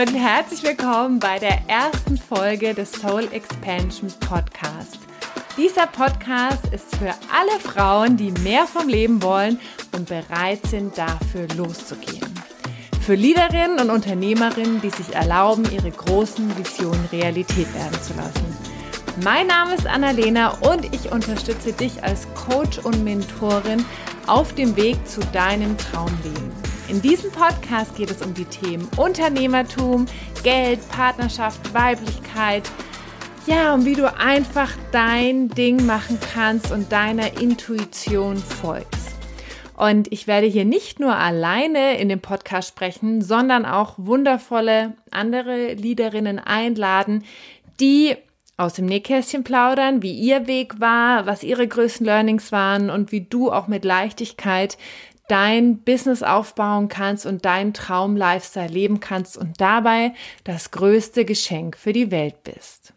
und herzlich willkommen bei der ersten Folge des Soul Expansion Podcasts. Dieser Podcast ist für alle Frauen, die mehr vom Leben wollen und bereit sind, dafür loszugehen. Für Leaderinnen und Unternehmerinnen, die sich erlauben, ihre großen Visionen Realität werden zu lassen. Mein Name ist Annalena und ich unterstütze dich als Coach und Mentorin auf dem Weg zu deinem Traumleben. In diesem Podcast geht es um die Themen Unternehmertum, Geld, Partnerschaft, Weiblichkeit. Ja, um wie du einfach dein Ding machen kannst und deiner Intuition folgst. Und ich werde hier nicht nur alleine in dem Podcast sprechen, sondern auch wundervolle andere Liederinnen einladen, die aus dem Nähkästchen plaudern, wie ihr Weg war, was ihre größten Learnings waren und wie du auch mit Leichtigkeit dein Business aufbauen kannst und deinen Traum-Lifestyle leben kannst und dabei das größte Geschenk für die Welt bist.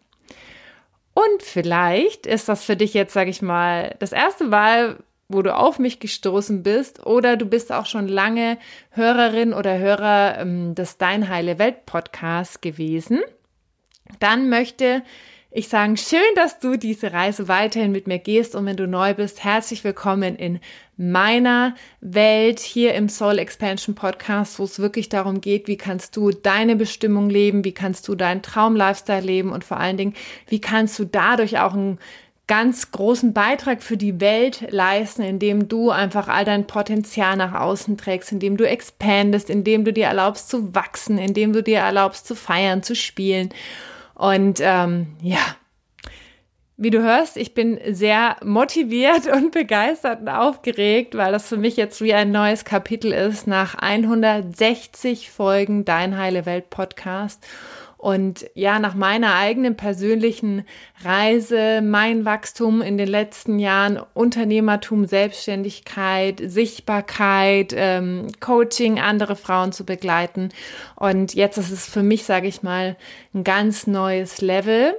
Und vielleicht ist das für dich jetzt, sage ich mal, das erste Mal, wo du auf mich gestoßen bist oder du bist auch schon lange Hörerin oder Hörer ähm, des Dein Heile Welt Podcasts gewesen. Dann möchte ich sage schön, dass du diese Reise weiterhin mit mir gehst. Und wenn du neu bist, herzlich willkommen in meiner Welt hier im Soul Expansion Podcast, wo es wirklich darum geht, wie kannst du deine Bestimmung leben, wie kannst du deinen Traum-Lifestyle leben und vor allen Dingen, wie kannst du dadurch auch einen ganz großen Beitrag für die Welt leisten, indem du einfach all dein Potenzial nach außen trägst, indem du expandest, indem du dir erlaubst zu wachsen, indem du dir erlaubst zu feiern, zu spielen und ähm, ja, wie du hörst, ich bin sehr motiviert und begeistert und aufgeregt, weil das für mich jetzt wie ein neues Kapitel ist nach 160 Folgen Dein Heile Welt Podcast. Und ja, nach meiner eigenen persönlichen Reise, mein Wachstum in den letzten Jahren, Unternehmertum, Selbstständigkeit, Sichtbarkeit, ähm, Coaching, andere Frauen zu begleiten. Und jetzt ist es für mich, sage ich mal, ein ganz neues Level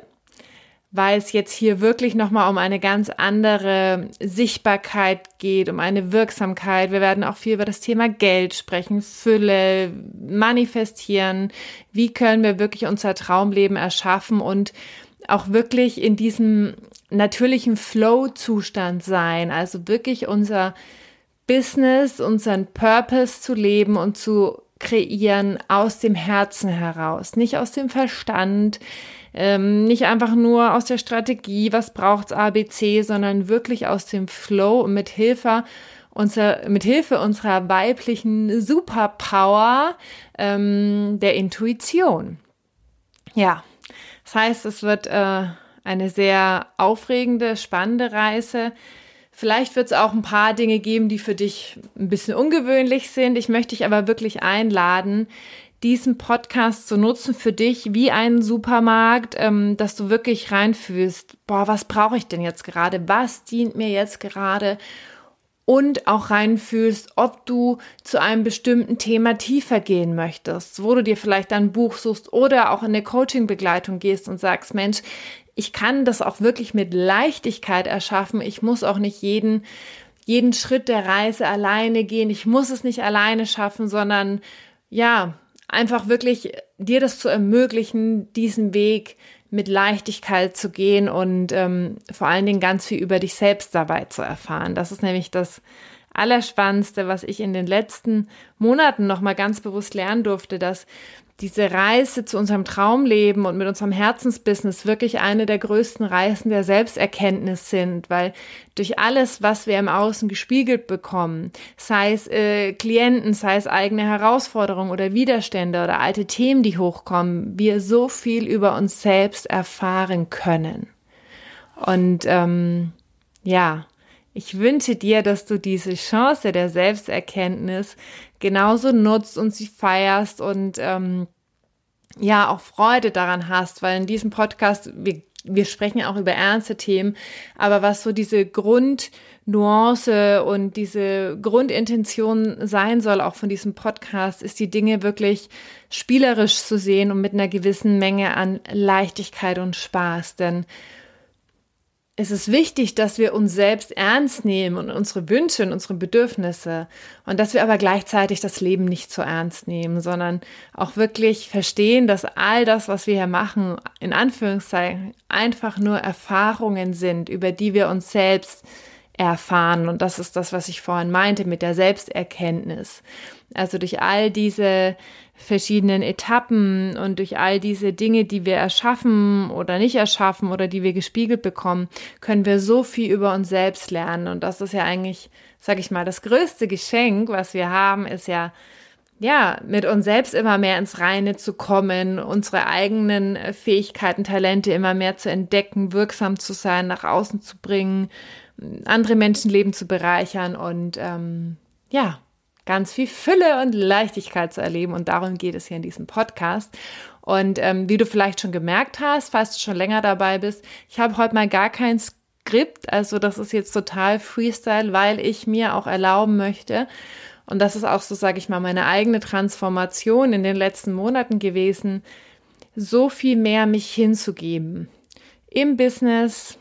weil es jetzt hier wirklich nochmal um eine ganz andere Sichtbarkeit geht, um eine Wirksamkeit. Wir werden auch viel über das Thema Geld sprechen, Fülle, manifestieren. Wie können wir wirklich unser Traumleben erschaffen und auch wirklich in diesem natürlichen Flow-Zustand sein, also wirklich unser Business, unseren Purpose zu leben und zu kreieren aus dem Herzen heraus, nicht aus dem Verstand, ähm, nicht einfach nur aus der Strategie, was braucht's ABC, sondern wirklich aus dem Flow und mit Hilfe unser, mit Hilfe unserer weiblichen Superpower ähm, der Intuition. Ja, das heißt, es wird äh, eine sehr aufregende, spannende Reise. Vielleicht wird es auch ein paar Dinge geben, die für dich ein bisschen ungewöhnlich sind. Ich möchte dich aber wirklich einladen, diesen Podcast zu nutzen für dich wie einen Supermarkt, ähm, dass du wirklich reinfühlst, boah, was brauche ich denn jetzt gerade? Was dient mir jetzt gerade? Und auch reinfühlst, ob du zu einem bestimmten Thema tiefer gehen möchtest, wo du dir vielleicht ein Buch suchst oder auch in eine Coaching-Begleitung gehst und sagst, Mensch, ich kann das auch wirklich mit Leichtigkeit erschaffen. Ich muss auch nicht jeden, jeden Schritt der Reise alleine gehen. Ich muss es nicht alleine schaffen, sondern ja, einfach wirklich dir das zu ermöglichen, diesen Weg mit Leichtigkeit zu gehen und ähm, vor allen Dingen ganz viel über dich selbst dabei zu erfahren. Das ist nämlich das Allerspannendste, was ich in den letzten Monaten nochmal ganz bewusst lernen durfte, dass diese Reise zu unserem Traumleben und mit unserem Herzensbusiness wirklich eine der größten Reisen der Selbsterkenntnis sind, weil durch alles, was wir im Außen gespiegelt bekommen, sei es äh, Klienten, sei es eigene Herausforderungen oder Widerstände oder alte Themen, die hochkommen, wir so viel über uns selbst erfahren können. Und ähm, ja, ich wünsche dir, dass du diese Chance der Selbsterkenntnis genauso nutzt und sie feierst und ähm, ja auch Freude daran hast, weil in diesem Podcast wir wir sprechen auch über ernste Themen, aber was so diese Grundnuance und diese Grundintention sein soll, auch von diesem Podcast, ist die Dinge wirklich spielerisch zu sehen und mit einer gewissen Menge an Leichtigkeit und Spaß. Denn es ist wichtig, dass wir uns selbst ernst nehmen und unsere Wünsche und unsere Bedürfnisse und dass wir aber gleichzeitig das Leben nicht so ernst nehmen, sondern auch wirklich verstehen, dass all das, was wir hier machen, in Anführungszeichen einfach nur Erfahrungen sind, über die wir uns selbst erfahren. Und das ist das, was ich vorhin meinte mit der Selbsterkenntnis. Also durch all diese verschiedenen Etappen und durch all diese Dinge, die wir erschaffen oder nicht erschaffen oder die wir gespiegelt bekommen, können wir so viel über uns selbst lernen. Und das ist ja eigentlich, sag ich mal, das größte Geschenk, was wir haben, ist ja, ja, mit uns selbst immer mehr ins Reine zu kommen, unsere eigenen Fähigkeiten, Talente immer mehr zu entdecken, wirksam zu sein, nach außen zu bringen, andere Menschenleben zu bereichern und ähm, ja, ganz viel Fülle und Leichtigkeit zu erleben. Und darum geht es hier in diesem Podcast. Und ähm, wie du vielleicht schon gemerkt hast, falls du schon länger dabei bist, ich habe heute mal gar kein Skript. Also das ist jetzt total Freestyle, weil ich mir auch erlauben möchte. Und das ist auch so, sage ich mal, meine eigene Transformation in den letzten Monaten gewesen, so viel mehr mich hinzugeben. Im Business,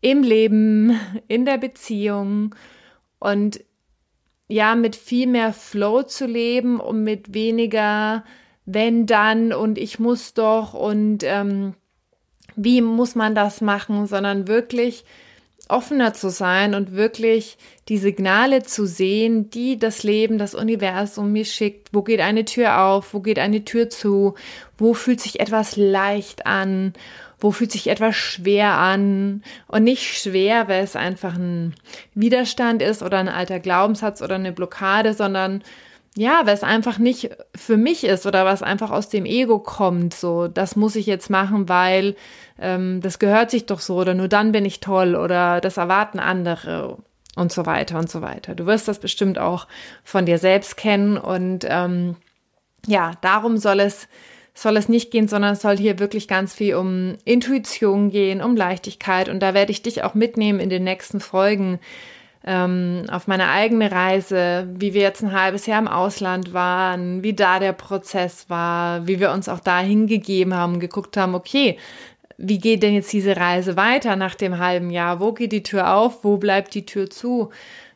im Leben, in der Beziehung und ja, mit viel mehr Flow zu leben und mit weniger wenn dann und ich muss doch und ähm, wie muss man das machen, sondern wirklich offener zu sein und wirklich die Signale zu sehen, die das Leben, das Universum mir schickt. Wo geht eine Tür auf? Wo geht eine Tür zu? Wo fühlt sich etwas leicht an? Wo fühlt sich etwas schwer an und nicht schwer, weil es einfach ein Widerstand ist oder ein alter Glaubenssatz oder eine Blockade, sondern ja, weil es einfach nicht für mich ist oder was einfach aus dem Ego kommt, so, das muss ich jetzt machen, weil ähm, das gehört sich doch so oder nur dann bin ich toll oder das erwarten andere und so weiter und so weiter. Du wirst das bestimmt auch von dir selbst kennen und ähm, ja, darum soll es soll es nicht gehen, sondern es soll hier wirklich ganz viel um Intuition gehen, um Leichtigkeit. Und da werde ich dich auch mitnehmen in den nächsten Folgen ähm, auf meine eigene Reise, wie wir jetzt ein halbes Jahr im Ausland waren, wie da der Prozess war, wie wir uns auch da hingegeben haben, geguckt haben, okay, wie geht denn jetzt diese Reise weiter nach dem halben Jahr? Wo geht die Tür auf? Wo bleibt die Tür zu?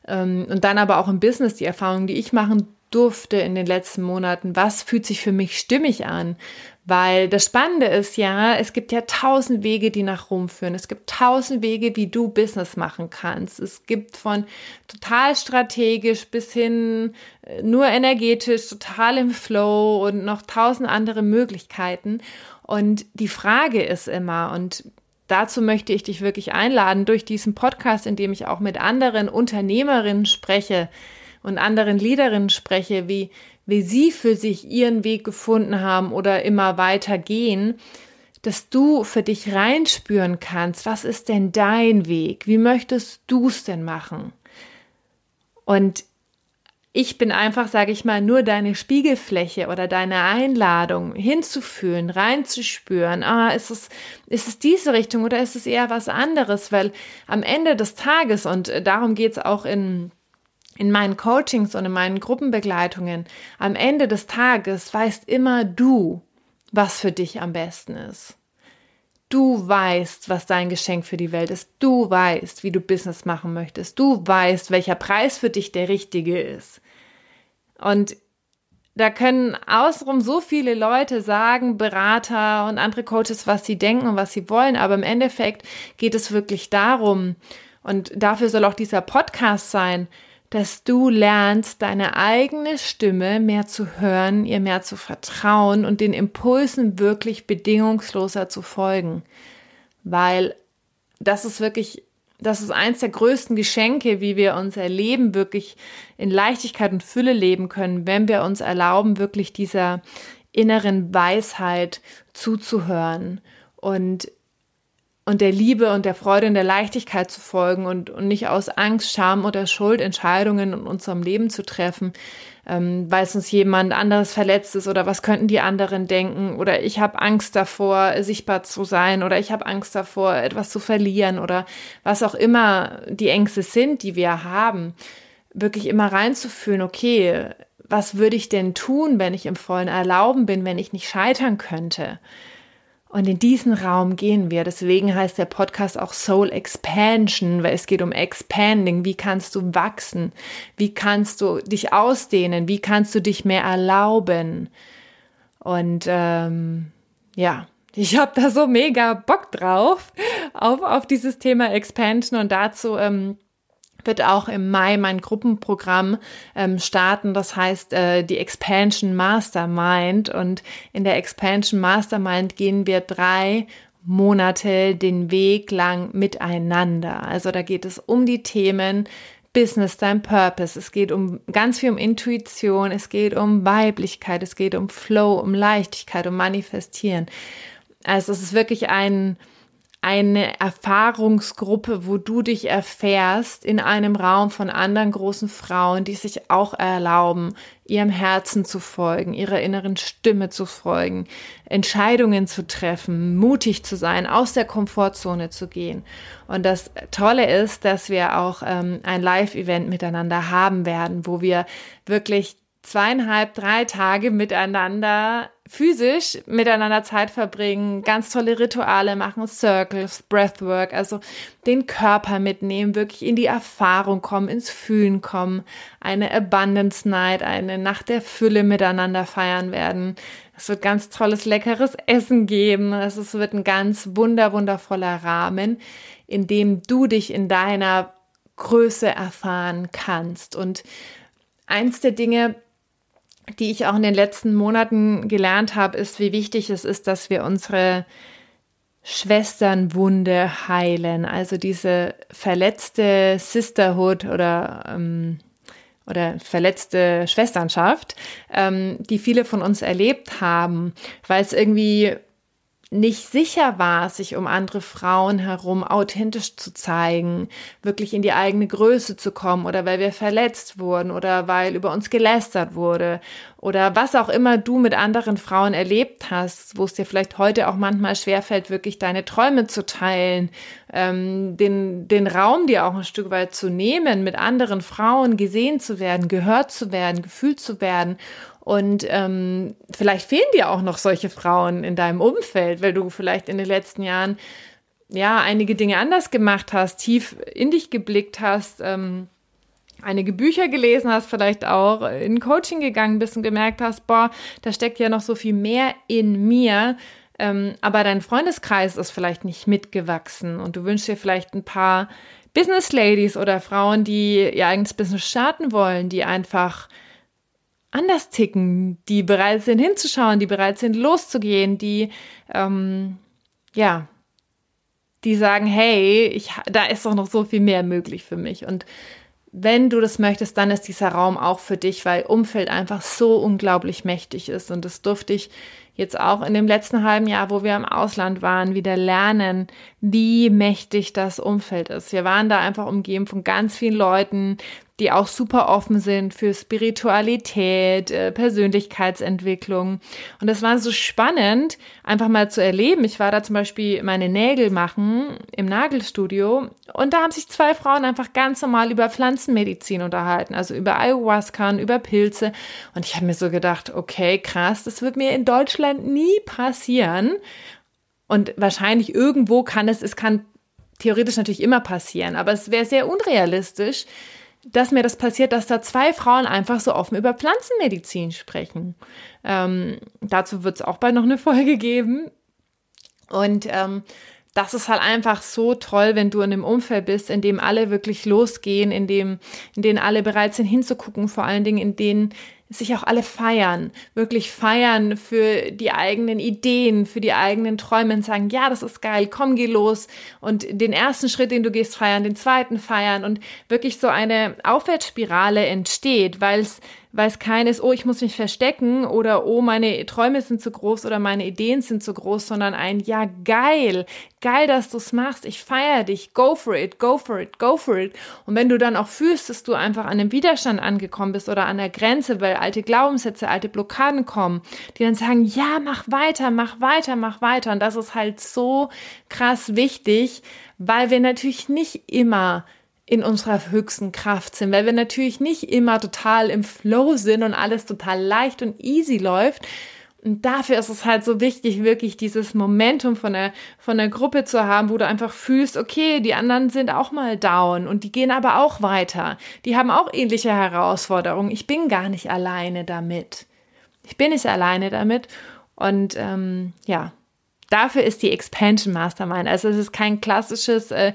Ähm, und dann aber auch im Business die Erfahrung, die ich machen durfte in den letzten Monaten, was fühlt sich für mich stimmig an? Weil das Spannende ist ja, es gibt ja tausend Wege, die nach Rom führen. Es gibt tausend Wege, wie du Business machen kannst. Es gibt von total strategisch bis hin äh, nur energetisch, total im Flow und noch tausend andere Möglichkeiten. Und die Frage ist immer, und dazu möchte ich dich wirklich einladen, durch diesen Podcast, in dem ich auch mit anderen Unternehmerinnen spreche, und anderen Liederinnen spreche, wie, wie sie für sich ihren Weg gefunden haben oder immer weiter gehen, dass du für dich reinspüren kannst, was ist denn dein Weg? Wie möchtest du es denn machen? Und ich bin einfach, sage ich mal, nur deine Spiegelfläche oder deine Einladung hinzufühlen, reinzuspüren. Ah, ist es, ist es diese Richtung oder ist es eher was anderes? Weil am Ende des Tages, und darum geht es auch in in meinen Coachings und in meinen Gruppenbegleitungen, am Ende des Tages weißt immer du, was für dich am besten ist. Du weißt, was dein Geschenk für die Welt ist. Du weißt, wie du Business machen möchtest. Du weißt, welcher Preis für dich der richtige ist. Und da können außenrum so viele Leute sagen, Berater und andere Coaches, was sie denken und was sie wollen. Aber im Endeffekt geht es wirklich darum, und dafür soll auch dieser Podcast sein, dass du lernst, deine eigene Stimme mehr zu hören, ihr mehr zu vertrauen und den Impulsen wirklich bedingungsloser zu folgen. Weil das ist wirklich, das ist eins der größten Geschenke, wie wir unser Leben wirklich in Leichtigkeit und Fülle leben können, wenn wir uns erlauben, wirklich dieser inneren Weisheit zuzuhören und und der Liebe und der Freude und der Leichtigkeit zu folgen und, und nicht aus Angst, Scham oder Schuld Entscheidungen in unserem Leben zu treffen, ähm, weil es uns jemand anderes verletzt ist oder was könnten die anderen denken oder ich habe Angst davor, sichtbar zu sein oder ich habe Angst davor, etwas zu verlieren oder was auch immer die Ängste sind, die wir haben, wirklich immer reinzufühlen, okay, was würde ich denn tun, wenn ich im vollen Erlauben bin, wenn ich nicht scheitern könnte? Und in diesen Raum gehen wir. Deswegen heißt der Podcast auch Soul Expansion, weil es geht um Expanding. Wie kannst du wachsen? Wie kannst du dich ausdehnen? Wie kannst du dich mehr erlauben? Und ähm, ja, ich habe da so mega Bock drauf, auf, auf dieses Thema Expansion. Und dazu ähm, wird auch im Mai mein Gruppenprogramm ähm, starten. Das heißt äh, die Expansion Mastermind. Und in der Expansion Mastermind gehen wir drei Monate den Weg lang miteinander. Also da geht es um die Themen Business, dein Purpose. Es geht um ganz viel um Intuition. Es geht um Weiblichkeit. Es geht um Flow, um Leichtigkeit, um Manifestieren. Also es ist wirklich ein eine Erfahrungsgruppe, wo du dich erfährst in einem Raum von anderen großen Frauen, die sich auch erlauben, ihrem Herzen zu folgen, ihrer inneren Stimme zu folgen, Entscheidungen zu treffen, mutig zu sein, aus der Komfortzone zu gehen. Und das Tolle ist, dass wir auch ähm, ein Live-Event miteinander haben werden, wo wir wirklich zweieinhalb, drei Tage miteinander physisch miteinander Zeit verbringen, ganz tolle Rituale machen, Circles, Breathwork, also den Körper mitnehmen, wirklich in die Erfahrung kommen, ins Fühlen kommen, eine Abundance Night, eine Nacht der Fülle miteinander feiern werden. Es wird ganz tolles, leckeres Essen geben. Es wird ein ganz wunder, wundervoller Rahmen, in dem du dich in deiner Größe erfahren kannst. Und eins der Dinge, die ich auch in den letzten Monaten gelernt habe, ist, wie wichtig es ist, dass wir unsere Schwesternwunde heilen. Also diese verletzte Sisterhood oder, ähm, oder verletzte Schwesternschaft, ähm, die viele von uns erlebt haben, weil es irgendwie nicht sicher war, sich um andere Frauen herum authentisch zu zeigen, wirklich in die eigene Größe zu kommen oder weil wir verletzt wurden oder weil über uns gelästert wurde oder was auch immer du mit anderen Frauen erlebt hast, wo es dir vielleicht heute auch manchmal schwerfällt, wirklich deine Träume zu teilen, ähm, den, den Raum dir auch ein Stück weit zu nehmen, mit anderen Frauen gesehen zu werden, gehört zu werden, gefühlt zu werden und ähm, vielleicht fehlen dir auch noch solche Frauen in deinem Umfeld, weil du vielleicht in den letzten Jahren ja einige Dinge anders gemacht hast, tief in dich geblickt hast, ähm, einige Bücher gelesen hast, vielleicht auch in Coaching gegangen bist und gemerkt hast, boah, da steckt ja noch so viel mehr in mir. Ähm, aber dein Freundeskreis ist vielleicht nicht mitgewachsen und du wünschst dir vielleicht ein paar Business Ladies oder Frauen, die ihr eigenes Business starten wollen, die einfach anders ticken, die bereit sind hinzuschauen, die bereit sind loszugehen, die ähm, ja, die sagen, hey, ich, da ist doch noch so viel mehr möglich für mich. Und wenn du das möchtest, dann ist dieser Raum auch für dich, weil Umfeld einfach so unglaublich mächtig ist. Und das durfte ich jetzt auch in dem letzten halben Jahr, wo wir im Ausland waren, wieder lernen, wie mächtig das Umfeld ist. Wir waren da einfach umgeben von ganz vielen Leuten, die auch super offen sind für Spiritualität, äh, Persönlichkeitsentwicklung. Und das war so spannend, einfach mal zu erleben. Ich war da zum Beispiel meine Nägel machen im Nagelstudio und da haben sich zwei Frauen einfach ganz normal über Pflanzenmedizin unterhalten, also über Ayahuasca, über Pilze. Und ich habe mir so gedacht, okay, krass, das wird mir in Deutschland nie passieren. Und wahrscheinlich irgendwo kann es, es kann theoretisch natürlich immer passieren, aber es wäre sehr unrealistisch, dass mir das passiert, dass da zwei Frauen einfach so offen über Pflanzenmedizin sprechen. Ähm, dazu wird es auch bald noch eine Folge geben. Und ähm, das ist halt einfach so toll, wenn du in einem Umfeld bist, in dem alle wirklich losgehen, in dem, in denen alle bereit sind hinzugucken, vor allen Dingen in denen sich auch alle feiern, wirklich feiern für die eigenen Ideen, für die eigenen Träume und sagen, ja, das ist geil, komm, geh los. Und den ersten Schritt, den du gehst, feiern, den zweiten feiern. Und wirklich so eine Aufwärtsspirale entsteht, weil es weil es keines, oh, ich muss mich verstecken oder oh, meine Träume sind zu groß oder meine Ideen sind zu groß, sondern ein, ja, geil, geil, dass du es machst, ich feiere dich, go for it, go for it, go for it. Und wenn du dann auch fühlst, dass du einfach an einem Widerstand angekommen bist oder an der Grenze, weil alte Glaubenssätze, alte Blockaden kommen, die dann sagen, ja, mach weiter, mach weiter, mach weiter. Und das ist halt so krass wichtig, weil wir natürlich nicht immer in unserer höchsten Kraft sind, weil wir natürlich nicht immer total im Flow sind und alles total leicht und easy läuft. Und dafür ist es halt so wichtig, wirklich dieses Momentum von der, von der Gruppe zu haben, wo du einfach fühlst, okay, die anderen sind auch mal down und die gehen aber auch weiter. Die haben auch ähnliche Herausforderungen. Ich bin gar nicht alleine damit. Ich bin nicht alleine damit. Und ähm, ja, dafür ist die Expansion Mastermind. Also es ist kein klassisches äh,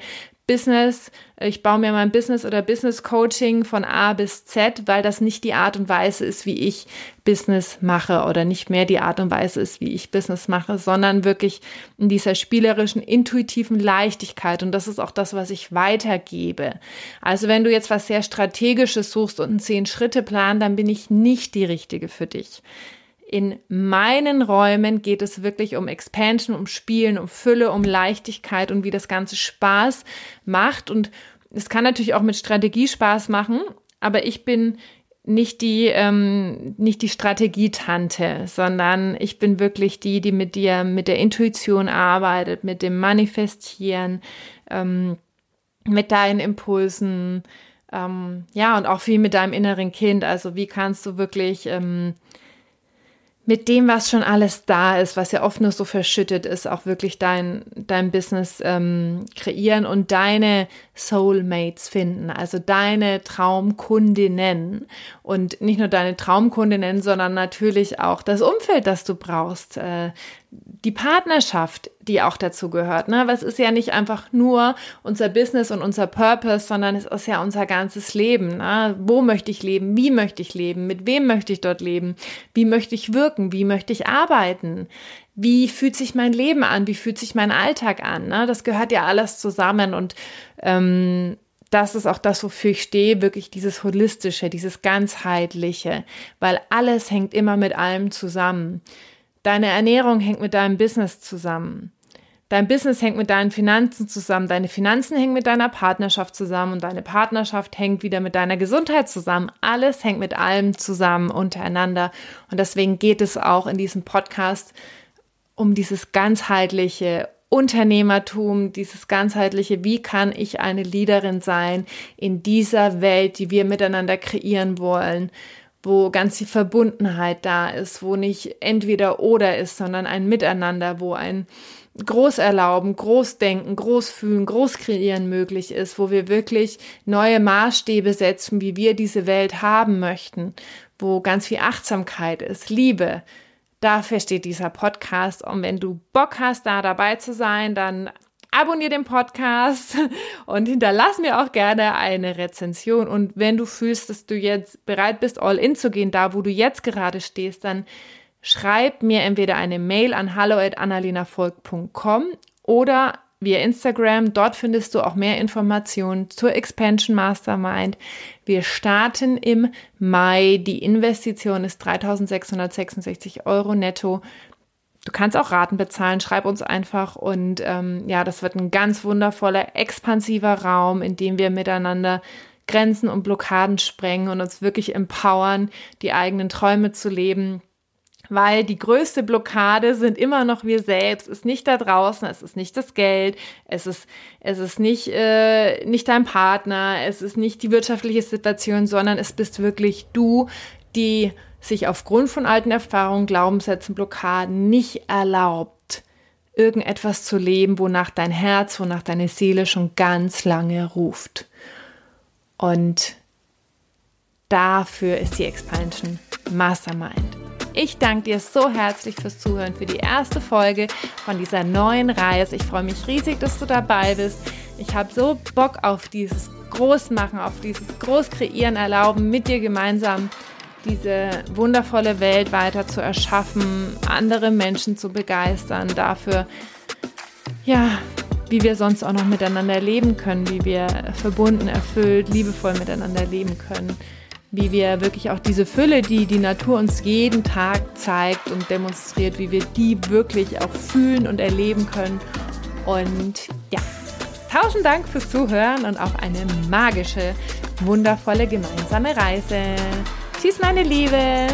Business, ich baue mir mein Business oder Business Coaching von A bis Z, weil das nicht die Art und Weise ist, wie ich Business mache oder nicht mehr die Art und Weise ist, wie ich Business mache, sondern wirklich in dieser spielerischen, intuitiven Leichtigkeit. Und das ist auch das, was ich weitergebe. Also wenn du jetzt was sehr Strategisches suchst und einen Zehn-Schritte-Plan, dann bin ich nicht die Richtige für dich. In meinen Räumen geht es wirklich um Expansion, um Spielen, um Fülle, um Leichtigkeit und wie das Ganze Spaß macht. Und es kann natürlich auch mit Strategie Spaß machen, aber ich bin nicht die, ähm, nicht die Strategietante, sondern ich bin wirklich die, die mit dir, mit der Intuition arbeitet, mit dem Manifestieren, ähm, mit deinen Impulsen, ähm, ja, und auch viel mit deinem inneren Kind. Also wie kannst du wirklich ähm, mit dem, was schon alles da ist, was ja oft nur so verschüttet ist, auch wirklich dein, dein Business ähm, kreieren und deine Soulmates finden, also deine Traumkundinnen. Und nicht nur deine Traumkundinnen, sondern natürlich auch das Umfeld, das du brauchst, äh, die Partnerschaft, die auch dazu gehört. Ne? Was ist ja nicht einfach nur unser Business und unser Purpose, sondern es ist ja unser ganzes Leben. Ne? Wo möchte ich leben? Wie möchte ich leben? Mit wem möchte ich dort leben? Wie möchte ich wirken? Wie möchte ich arbeiten? Wie fühlt sich mein Leben an? Wie fühlt sich mein Alltag an? Ne? Das gehört ja alles zusammen und ähm, das ist auch das, wofür ich stehe, wirklich dieses Holistische, dieses Ganzheitliche, weil alles hängt immer mit allem zusammen. Deine Ernährung hängt mit deinem Business zusammen. Dein Business hängt mit deinen Finanzen zusammen. Deine Finanzen hängen mit deiner Partnerschaft zusammen und deine Partnerschaft hängt wieder mit deiner Gesundheit zusammen. Alles hängt mit allem zusammen untereinander. Und deswegen geht es auch in diesem Podcast um dieses ganzheitliche Unternehmertum, dieses ganzheitliche, wie kann ich eine Leaderin sein in dieser Welt, die wir miteinander kreieren wollen wo ganz viel Verbundenheit da ist, wo nicht entweder oder ist, sondern ein Miteinander, wo ein Großerlauben, Großdenken, Großfühlen, Großkreieren möglich ist, wo wir wirklich neue Maßstäbe setzen, wie wir diese Welt haben möchten, wo ganz viel Achtsamkeit ist, Liebe. Dafür steht dieser Podcast. Und wenn du Bock hast, da dabei zu sein, dann abonniere den Podcast und hinterlass mir auch gerne eine Rezension. Und wenn du fühlst, dass du jetzt bereit bist, all in zu gehen, da wo du jetzt gerade stehst, dann schreib mir entweder eine Mail an hallo@annalinavolk.com oder via Instagram. Dort findest du auch mehr Informationen zur Expansion Mastermind. Wir starten im Mai. Die Investition ist 3666 Euro netto. Du kannst auch Raten bezahlen, schreib uns einfach und ähm, ja, das wird ein ganz wundervoller, expansiver Raum, in dem wir miteinander Grenzen und Blockaden sprengen und uns wirklich empowern, die eigenen Träume zu leben. Weil die größte Blockade sind immer noch wir selbst, ist nicht da draußen, es ist nicht das Geld, es ist, es ist nicht, äh, nicht dein Partner, es ist nicht die wirtschaftliche Situation, sondern es bist wirklich du, die sich aufgrund von alten Erfahrungen, Glaubenssätzen, Blockaden nicht erlaubt, irgendetwas zu leben, wonach dein Herz, wonach deine Seele schon ganz lange ruft. Und dafür ist die Expansion Mastermind. Ich danke dir so herzlich fürs Zuhören, für die erste Folge von dieser neuen Reise. Ich freue mich riesig, dass du dabei bist. Ich habe so Bock auf dieses Großmachen, auf dieses Großkreieren erlauben, mit dir gemeinsam diese wundervolle Welt weiter zu erschaffen, andere Menschen zu begeistern, dafür, ja, wie wir sonst auch noch miteinander leben können, wie wir verbunden, erfüllt, liebevoll miteinander leben können, wie wir wirklich auch diese Fülle, die die Natur uns jeden Tag zeigt und demonstriert, wie wir die wirklich auch fühlen und erleben können. Und ja, tausend Dank fürs Zuhören und auf eine magische, wundervolle gemeinsame Reise. Tschüss, meine Liebe.